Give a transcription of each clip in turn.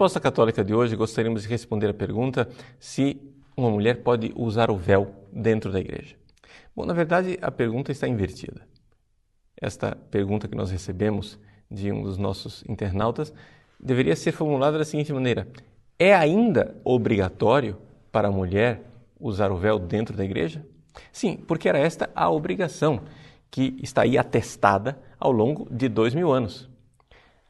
Resposta católica de hoje, gostaríamos de responder a pergunta se uma mulher pode usar o véu dentro da igreja. Bom, na verdade, a pergunta está invertida. Esta pergunta que nós recebemos de um dos nossos internautas deveria ser formulada da seguinte maneira: É ainda obrigatório para a mulher usar o véu dentro da igreja? Sim, porque era esta a obrigação que está aí atestada ao longo de dois mil anos.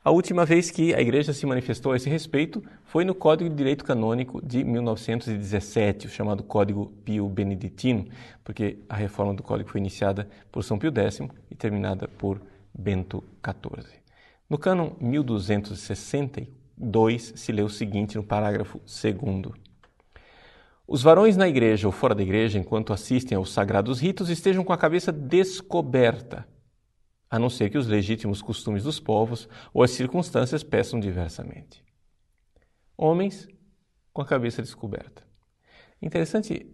A última vez que a Igreja se manifestou a esse respeito foi no Código de Direito Canônico de 1917, o chamado Código Pio Beneditino, porque a reforma do Código foi iniciada por São Pio X e terminada por Bento XIV. No cânon 1262 se lê o seguinte no parágrafo 2 os varões na igreja ou fora da igreja, enquanto assistem aos sagrados ritos, estejam com a cabeça descoberta, a não ser que os legítimos costumes dos povos ou as circunstâncias peçam diversamente. Homens com a cabeça descoberta. Interessante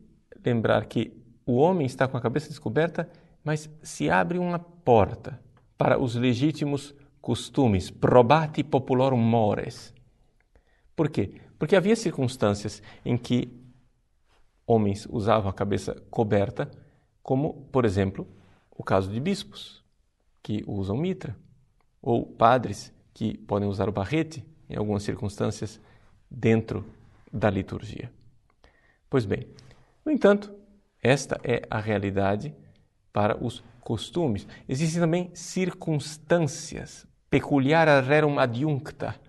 lembrar que o homem está com a cabeça descoberta, mas se abre uma porta para os legítimos costumes, probati populorum mores. Por quê? Porque havia circunstâncias em que homens usavam a cabeça coberta, como, por exemplo, o caso de bispos, que usam mitra, ou padres, que podem usar o barrete, em algumas circunstâncias, dentro da liturgia. Pois bem, no entanto, esta é a realidade para os costumes. Existem também circunstâncias, peculiar rerum adjuncta,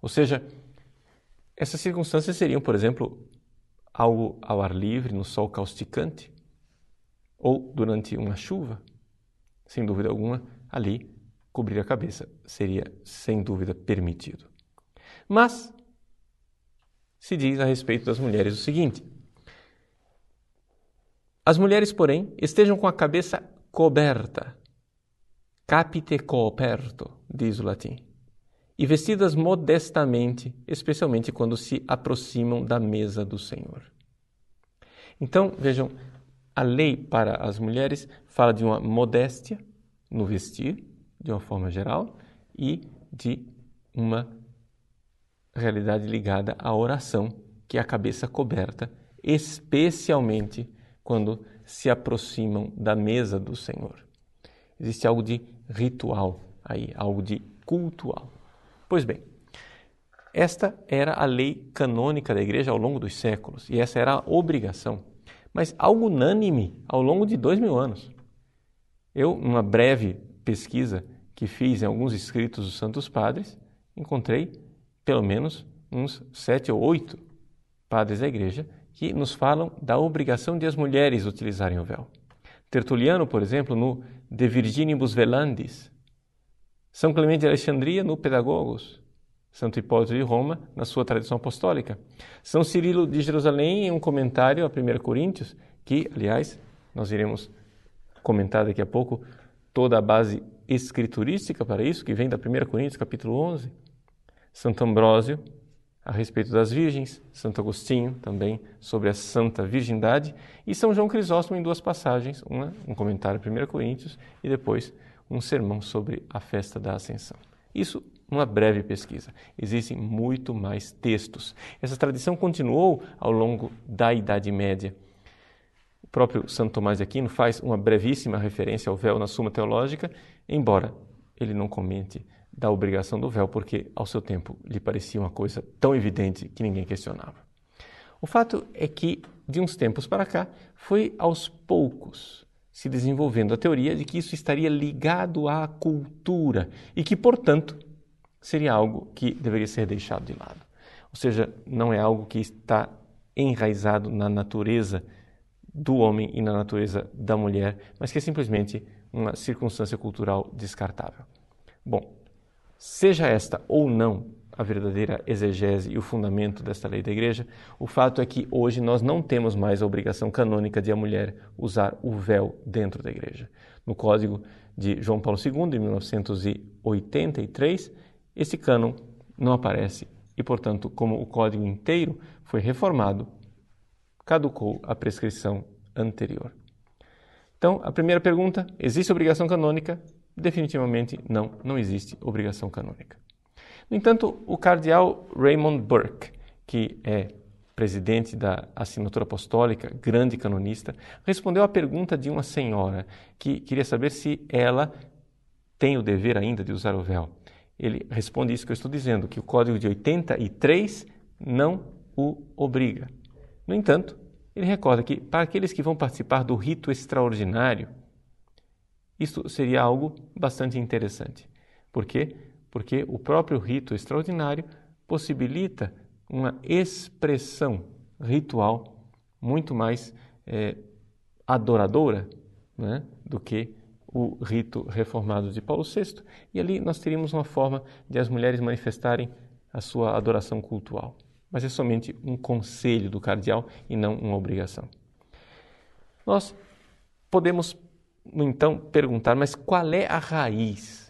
ou seja, essas circunstâncias seriam, por exemplo, algo ao ar livre, no sol causticante, ou durante uma chuva, sem dúvida alguma, ali cobrir a cabeça seria sem dúvida permitido. Mas se diz a respeito das mulheres o seguinte: as mulheres, porém, estejam com a cabeça coberta, capite coperto, diz o latim, e vestidas modestamente, especialmente quando se aproximam da mesa do Senhor. Então, vejam, a lei para as mulheres fala de uma modéstia no vestir, de uma forma geral, e de uma realidade ligada à oração, que é a cabeça coberta, especialmente quando se aproximam da mesa do Senhor. Existe algo de ritual aí, algo de cultual. Pois bem, esta era a lei canônica da igreja ao longo dos séculos e essa era a obrigação, mas algo unânime ao longo de dois mil anos. Eu, numa breve pesquisa que fiz em alguns escritos dos Santos Padres, encontrei pelo menos uns sete ou oito padres da igreja que nos falam da obrigação de as mulheres utilizarem o véu. Tertuliano, por exemplo, no De Virginibus Velandis, são Clemente de Alexandria no Pedagogos, Santo Hipólito de Roma na sua tradição apostólica, São Cirilo de Jerusalém em um comentário a 1 Coríntios, que, aliás, nós iremos comentar daqui a pouco toda a base escriturística para isso, que vem da 1 Coríntios, capítulo 11, Santo Ambrósio a respeito das virgens, Santo Agostinho também sobre a santa virgindade e São João Crisóstomo em duas passagens, uma, um comentário 1 Coríntios e depois um sermão sobre a festa da Ascensão. Isso uma breve pesquisa. Existem muito mais textos. Essa tradição continuou ao longo da Idade Média. Próprio Santo Tomás de Aquino faz uma brevíssima referência ao véu na Suma Teológica, embora ele não comente da obrigação do véu, porque ao seu tempo lhe parecia uma coisa tão evidente que ninguém questionava. O fato é que, de uns tempos para cá, foi aos poucos se desenvolvendo a teoria de que isso estaria ligado à cultura e que, portanto, seria algo que deveria ser deixado de lado. Ou seja, não é algo que está enraizado na natureza do homem e na natureza da mulher, mas que é simplesmente uma circunstância cultural descartável. Bom, seja esta ou não a verdadeira exegese e o fundamento desta lei da igreja, o fato é que hoje nós não temos mais a obrigação canônica de a mulher usar o véu dentro da igreja. No Código de João Paulo II, de 1983, esse cânon não aparece e, portanto, como o código inteiro foi reformado, caducou a prescrição anterior. Então, a primeira pergunta: existe obrigação canônica? Definitivamente não, não existe obrigação canônica. No entanto, o cardeal Raymond Burke, que é presidente da Assinatura Apostólica, grande canonista, respondeu à pergunta de uma senhora que queria saber se ela tem o dever ainda de usar o véu. Ele responde isso que eu estou dizendo, que o Código de 83 não o obriga. No entanto, ele recorda que para aqueles que vão participar do rito extraordinário, isto seria algo bastante interessante. Por quê? Porque o próprio rito extraordinário possibilita uma expressão ritual muito mais é, adoradora né, do que o rito reformado de Paulo VI. E ali nós teríamos uma forma de as mulheres manifestarem a sua adoração cultural. Mas é somente um conselho do cardeal e não uma obrigação. Nós podemos, então, perguntar: mas qual é a raiz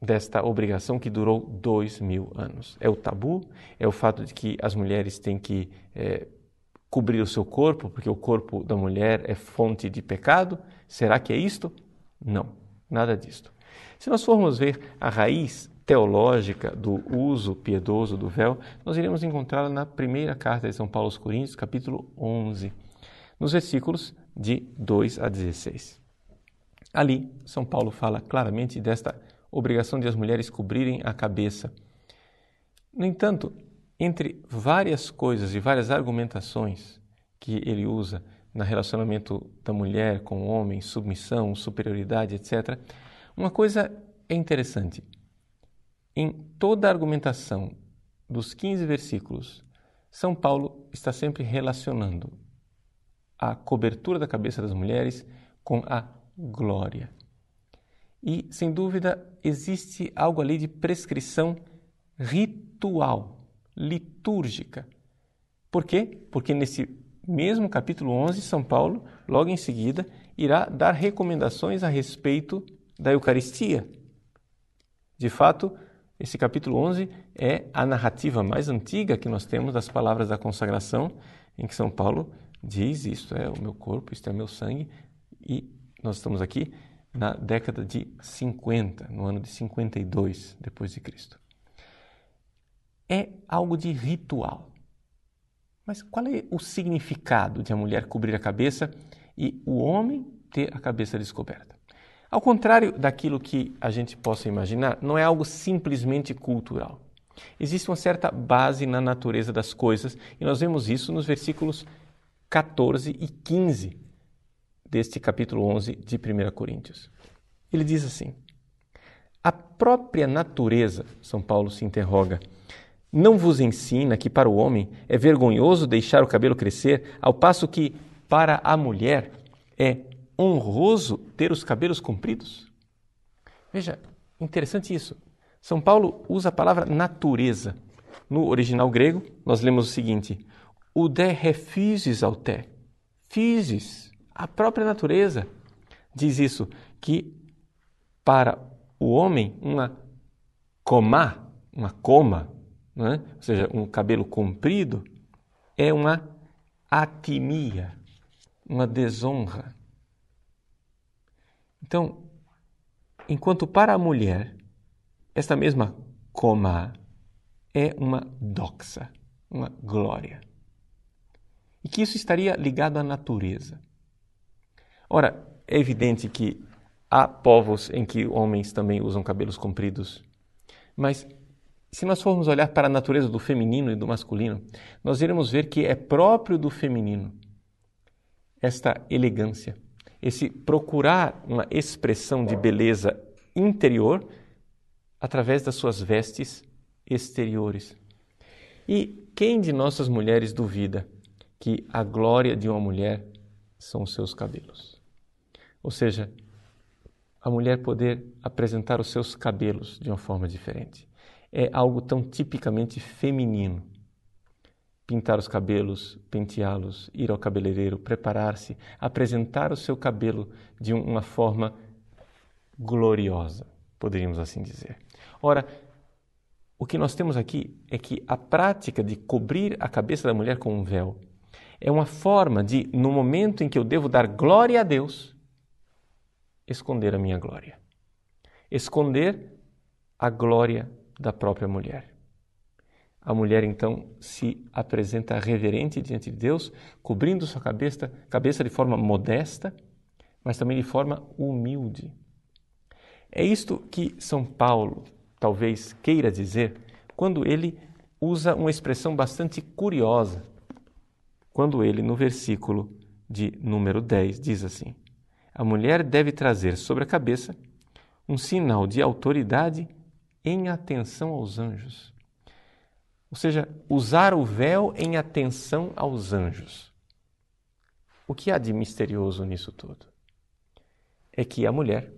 desta obrigação que durou dois mil anos. É o tabu, é o fato de que as mulheres têm que é, cobrir o seu corpo, porque o corpo da mulher é fonte de pecado. Será que é isto? Não, nada disto. Se nós formos ver a raiz teológica do uso piedoso do véu, nós iremos encontrá-la na primeira carta de São Paulo aos Coríntios, capítulo 11, nos versículos de 2 a 16. Ali, São Paulo fala claramente desta obrigação de as mulheres cobrirem a cabeça. No entanto, entre várias coisas e várias argumentações que ele usa no relacionamento da mulher com o homem, submissão, superioridade, etc., uma coisa é interessante. Em toda a argumentação dos 15 versículos, São Paulo está sempre relacionando a cobertura da cabeça das mulheres com a glória. E, sem dúvida, existe algo ali de prescrição ritual, litúrgica. Por quê? Porque nesse mesmo capítulo 11, São Paulo, logo em seguida, irá dar recomendações a respeito da Eucaristia. De fato, esse capítulo 11 é a narrativa mais antiga que nós temos das palavras da consagração, em que São Paulo diz: Isto é o meu corpo, isto é o meu sangue, e nós estamos aqui na década de 50, no ano de 52 depois de Cristo. É algo de ritual. Mas qual é o significado de a mulher cobrir a cabeça e o homem ter a cabeça descoberta? Ao contrário daquilo que a gente possa imaginar, não é algo simplesmente cultural. Existe uma certa base na natureza das coisas e nós vemos isso nos versículos 14 e 15 deste capítulo 11 de 1 Coríntios. Ele diz assim: A própria natureza, São Paulo se interroga, não vos ensina que para o homem é vergonhoso deixar o cabelo crescer, ao passo que para a mulher é honroso ter os cabelos compridos? Veja, interessante isso. São Paulo usa a palavra natureza. No original grego, nós lemos o seguinte: o de refusis aute. Physis a própria natureza diz isso, que para o homem uma comá, uma coma, é? ou seja, um cabelo comprido, é uma atimia, uma desonra. Então, enquanto para a mulher, esta mesma coma é uma doxa, uma glória. E que isso estaria ligado à natureza. Ora, é evidente que há povos em que homens também usam cabelos compridos, mas se nós formos olhar para a natureza do feminino e do masculino, nós iremos ver que é próprio do feminino esta elegância, esse procurar uma expressão de beleza interior através das suas vestes exteriores. E quem de nossas mulheres duvida que a glória de uma mulher são os seus cabelos? Ou seja, a mulher poder apresentar os seus cabelos de uma forma diferente. É algo tão tipicamente feminino. Pintar os cabelos, penteá-los, ir ao cabeleireiro, preparar-se, apresentar o seu cabelo de uma forma gloriosa, poderíamos assim dizer. Ora, o que nós temos aqui é que a prática de cobrir a cabeça da mulher com um véu é uma forma de, no momento em que eu devo dar glória a Deus, esconder a minha glória. Esconder a glória da própria mulher. A mulher então se apresenta reverente diante de Deus, cobrindo sua cabeça, cabeça de forma modesta, mas também de forma humilde. É isto que São Paulo talvez queira dizer quando ele usa uma expressão bastante curiosa. Quando ele, no versículo de número 10, diz assim: A mulher deve trazer sobre a cabeça um sinal de autoridade em atenção aos anjos. Ou seja, usar o véu em atenção aos anjos. O que há de misterioso nisso tudo? É que a mulher,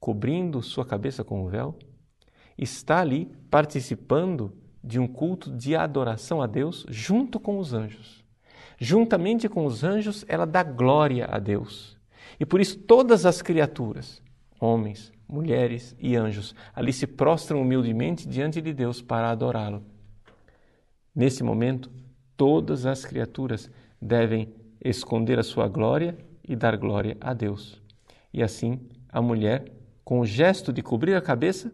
cobrindo sua cabeça com o véu, está ali participando de um culto de adoração a Deus junto com os anjos. Juntamente com os anjos, ela dá glória a Deus. E por isso todas as criaturas, homens, mulheres e anjos, ali se prostram humildemente diante de Deus para adorá-lo. Nesse momento, todas as criaturas devem esconder a sua glória e dar glória a Deus. E assim, a mulher, com o gesto de cobrir a cabeça,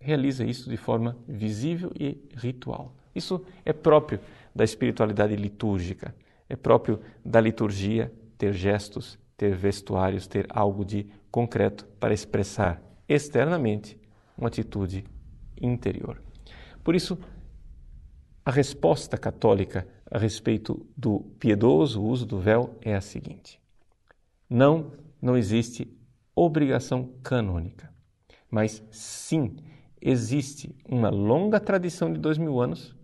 realiza isso de forma visível e ritual. Isso é próprio da espiritualidade litúrgica, é próprio da liturgia ter gestos, ter vestuários, ter algo de concreto para expressar externamente uma atitude interior. Por isso, a resposta católica a respeito do piedoso uso do véu é a seguinte: não, não existe obrigação canônica, mas sim existe uma longa tradição de dois mil anos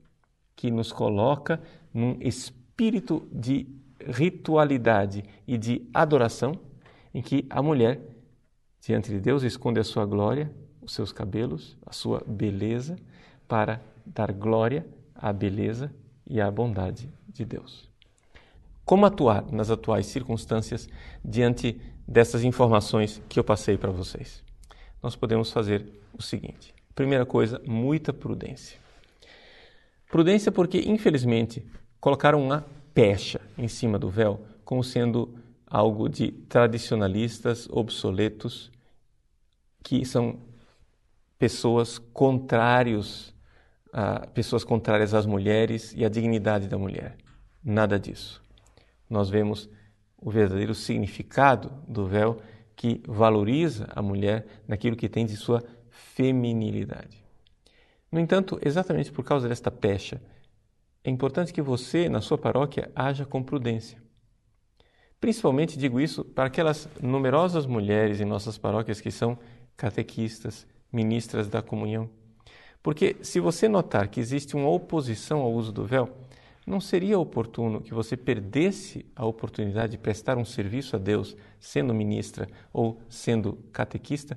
que nos coloca num espírito de ritualidade e de adoração em que a mulher, diante de Deus, esconde a sua glória, os seus cabelos, a sua beleza, para dar glória à beleza e à bondade de Deus. Como atuar nas atuais circunstâncias diante dessas informações que eu passei para vocês? Nós podemos fazer o seguinte: primeira coisa, muita prudência. Prudência porque, infelizmente, colocaram uma pecha em cima do véu como sendo algo de tradicionalistas obsoletos que são pessoas contrários a pessoas contrárias às mulheres e à dignidade da mulher. Nada disso. Nós vemos o verdadeiro significado do véu que valoriza a mulher naquilo que tem de sua feminilidade. No entanto, exatamente por causa desta pecha, é importante que você, na sua paróquia, haja com prudência. Principalmente digo isso para aquelas numerosas mulheres em nossas paróquias que são catequistas, ministras da comunhão porque se você notar que existe uma oposição ao uso do véu, não seria oportuno que você perdesse a oportunidade de prestar um serviço a Deus sendo ministra ou sendo catequista,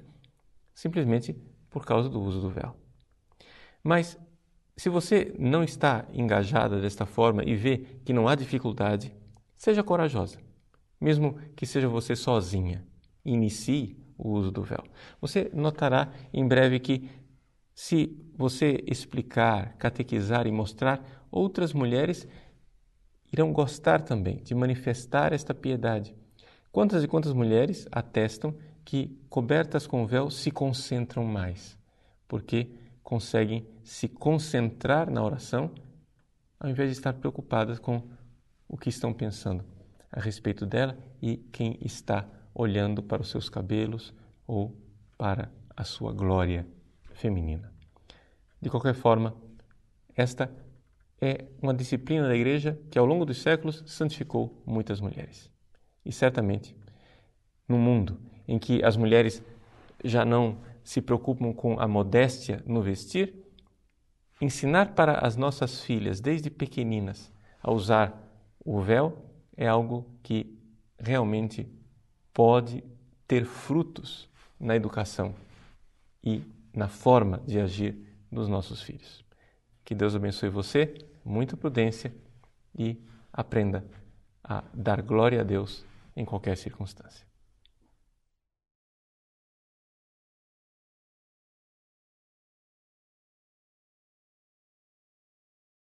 simplesmente por causa do uso do véu. Mas se você não está engajada desta forma e vê que não há dificuldade, seja corajosa, mesmo que seja você sozinha. Inicie o uso do véu. Você notará em breve que se você explicar, catequizar e mostrar, outras mulheres irão gostar também de manifestar esta piedade. Quantas e quantas mulheres atestam que, cobertas com véu, se concentram mais, porque conseguem se concentrar na oração ao invés de estar preocupadas com o que estão pensando a respeito dela e quem está olhando para os seus cabelos ou para a sua glória feminina. De qualquer forma, esta é uma disciplina da Igreja que, ao longo dos séculos, santificou muitas mulheres. E certamente, num mundo em que as mulheres já não se preocupam com a modéstia no vestir, ensinar para as nossas filhas, desde pequeninas, a usar o véu é algo que realmente pode ter frutos na educação e na forma de agir dos nossos filhos. Que Deus abençoe você, muita prudência e aprenda a dar glória a Deus em qualquer circunstância.